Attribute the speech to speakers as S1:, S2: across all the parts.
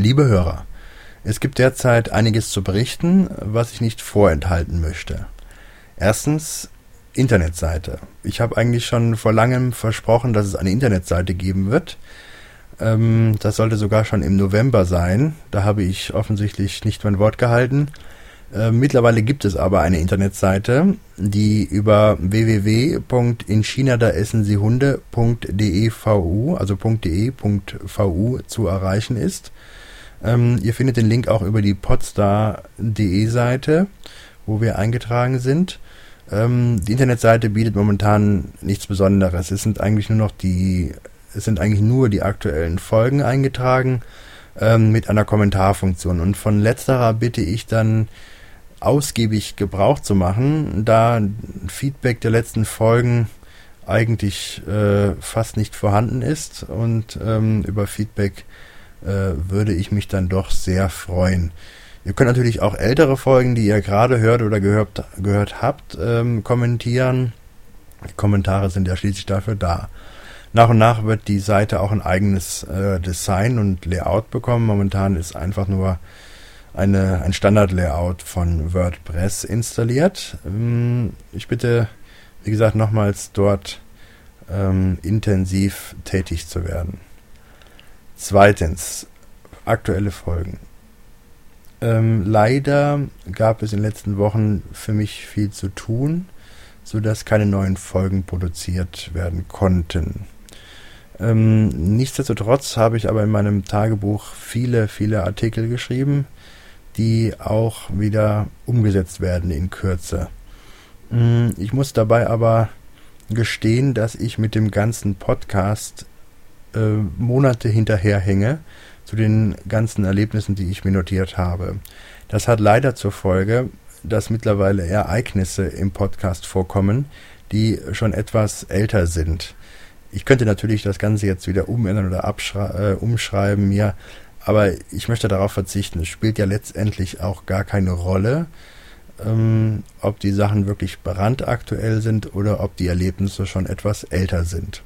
S1: Liebe Hörer, es gibt derzeit einiges zu berichten, was ich nicht vorenthalten möchte. Erstens Internetseite. Ich habe eigentlich schon vor langem versprochen, dass es eine Internetseite geben wird. Ähm, das sollte sogar schon im November sein. Da habe ich offensichtlich nicht mein Wort gehalten. Äh, mittlerweile gibt es aber eine Internetseite, die über www.inchinadaessensihunde.devu, also .de.vu zu erreichen ist. Ähm, ihr findet den Link auch über die podstar.de Seite, wo wir eingetragen sind. Ähm, die Internetseite bietet momentan nichts Besonderes. Es sind eigentlich nur noch die, es sind eigentlich nur die aktuellen Folgen eingetragen ähm, mit einer Kommentarfunktion. Und von letzterer bitte ich dann ausgiebig Gebrauch zu machen, da Feedback der letzten Folgen eigentlich äh, fast nicht vorhanden ist und ähm, über Feedback äh, würde ich mich dann doch sehr freuen. Ihr könnt natürlich auch ältere Folgen, die ihr gerade hört oder gehört, gehört habt, ähm, kommentieren. Die Kommentare sind ja schließlich dafür da. Nach und nach wird die Seite auch ein eigenes äh, Design und Layout bekommen. Momentan ist einfach nur eine, ein Standard-Layout von WordPress installiert. Ähm, ich bitte, wie gesagt, nochmals dort ähm, intensiv tätig zu werden. Zweitens, aktuelle Folgen. Ähm, leider gab es in den letzten Wochen für mich viel zu tun, sodass keine neuen Folgen produziert werden konnten. Ähm, nichtsdestotrotz habe ich aber in meinem Tagebuch viele, viele Artikel geschrieben, die auch wieder umgesetzt werden in Kürze. Mm, ich muss dabei aber gestehen, dass ich mit dem ganzen Podcast äh, Monate hinterherhänge zu den ganzen Erlebnissen, die ich mir notiert habe. Das hat leider zur Folge, dass mittlerweile Ereignisse im Podcast vorkommen, die schon etwas älter sind. Ich könnte natürlich das Ganze jetzt wieder umändern oder äh, umschreiben mir aber ich möchte darauf verzichten. Es spielt ja letztendlich auch gar keine Rolle, ähm, ob die Sachen wirklich brandaktuell sind oder ob die Erlebnisse schon etwas älter sind.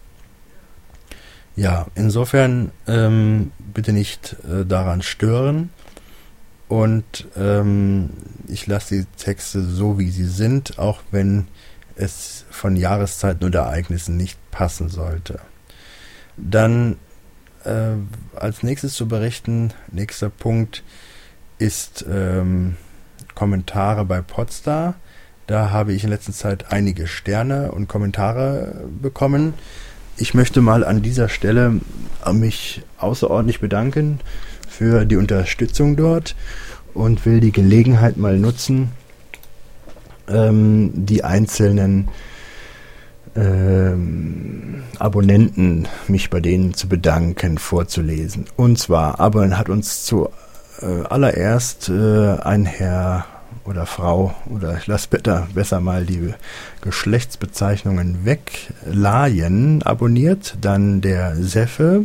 S1: Ja, insofern ähm, bitte nicht äh, daran stören und ähm, ich lasse die Texte so, wie sie sind, auch wenn es von Jahreszeiten oder Ereignissen nicht passen sollte. Dann äh, als nächstes zu berichten, nächster Punkt ist ähm, Kommentare bei Podstar. Da habe ich in letzter Zeit einige Sterne und Kommentare bekommen. Ich möchte mal an dieser Stelle mich außerordentlich bedanken für die Unterstützung dort und will die Gelegenheit mal nutzen, ähm, die einzelnen ähm, Abonnenten, mich bei denen zu bedanken, vorzulesen. Und zwar, Abon hat uns zuallererst äh, äh, ein Herr oder Frau oder ich lasse besser, besser mal die Geschlechtsbezeichnungen weg. Laien abonniert, dann der Seffe,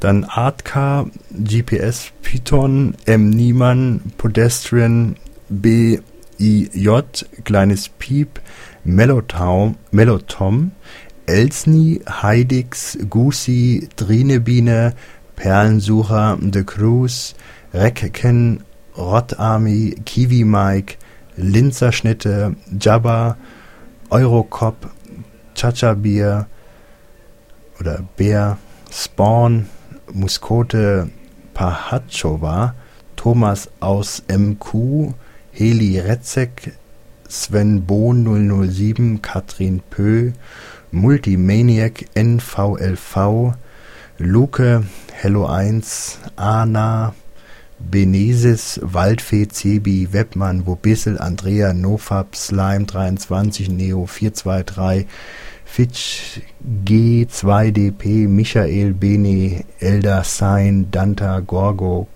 S1: dann Artka, GPS Python, M. Niemann, Pedestrian, B. I. J. Kleines Piep, Melotom, Elsni, Heidix, Gusi, Drinebiene, Perlensucher, The Cruise, Recken, Rottarmy, Kiwi Mike, Linzerschnitte, Jabba, Eurocop, Chacha Bier oder Bär, Spawn, Muskote, Pahachova, Thomas aus MQ, Heli Retzek, Sven Bohn 007, Katrin Pö, Multimaniac NVLV, Luke, Hello 1, Ana, Benesis, Waldfee, Cebi, Webmann, Wobissel, Andrea, Nofab, Slime 23, Neo 423, Fitch, G2DP, Michael, Bene, Elder, Sign, Danta, Gorgo,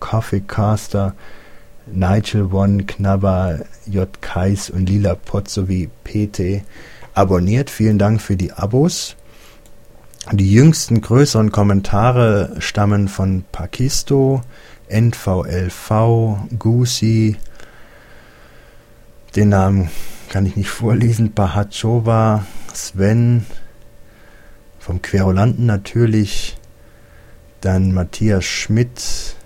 S1: Kaffeecaster, Nigel One, Knabber, J. Kais und Lila Pot sowie PT abonniert. Vielen Dank für die Abos. Die jüngsten größeren Kommentare stammen von Pakisto, NVLV, Gusi, den Namen kann ich nicht vorlesen, Bahachova, Sven, vom Querulanten natürlich, dann Matthias Schmidt,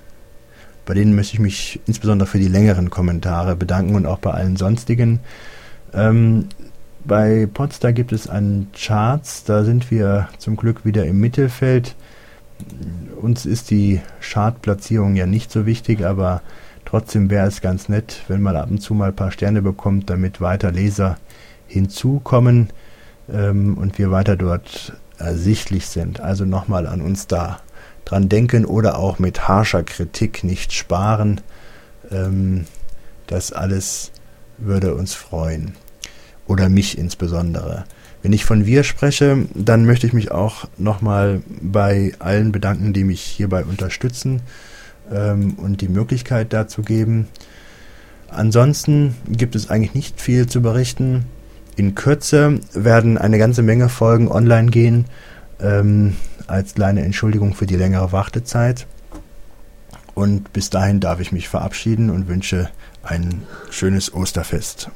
S1: Bei denen möchte ich mich insbesondere für die längeren Kommentare bedanken und auch bei allen sonstigen. Ähm, bei Podstar gibt es einen Charts, da sind wir zum Glück wieder im Mittelfeld. Uns ist die Chartplatzierung ja nicht so wichtig, aber trotzdem wäre es ganz nett, wenn man ab und zu mal ein paar Sterne bekommt, damit weiter Leser hinzukommen ähm, und wir weiter dort ersichtlich sind. Also nochmal an uns da dran denken oder auch mit harscher Kritik nicht sparen. Ähm, das alles würde uns freuen. Oder mich insbesondere. Wenn ich von wir spreche, dann möchte ich mich auch nochmal bei allen bedanken, die mich hierbei unterstützen ähm, und die Möglichkeit dazu geben. Ansonsten gibt es eigentlich nicht viel zu berichten. In Kürze werden eine ganze Menge Folgen online gehen, ähm, als kleine Entschuldigung für die längere Wartezeit. Und bis dahin darf ich mich verabschieden und wünsche ein schönes Osterfest.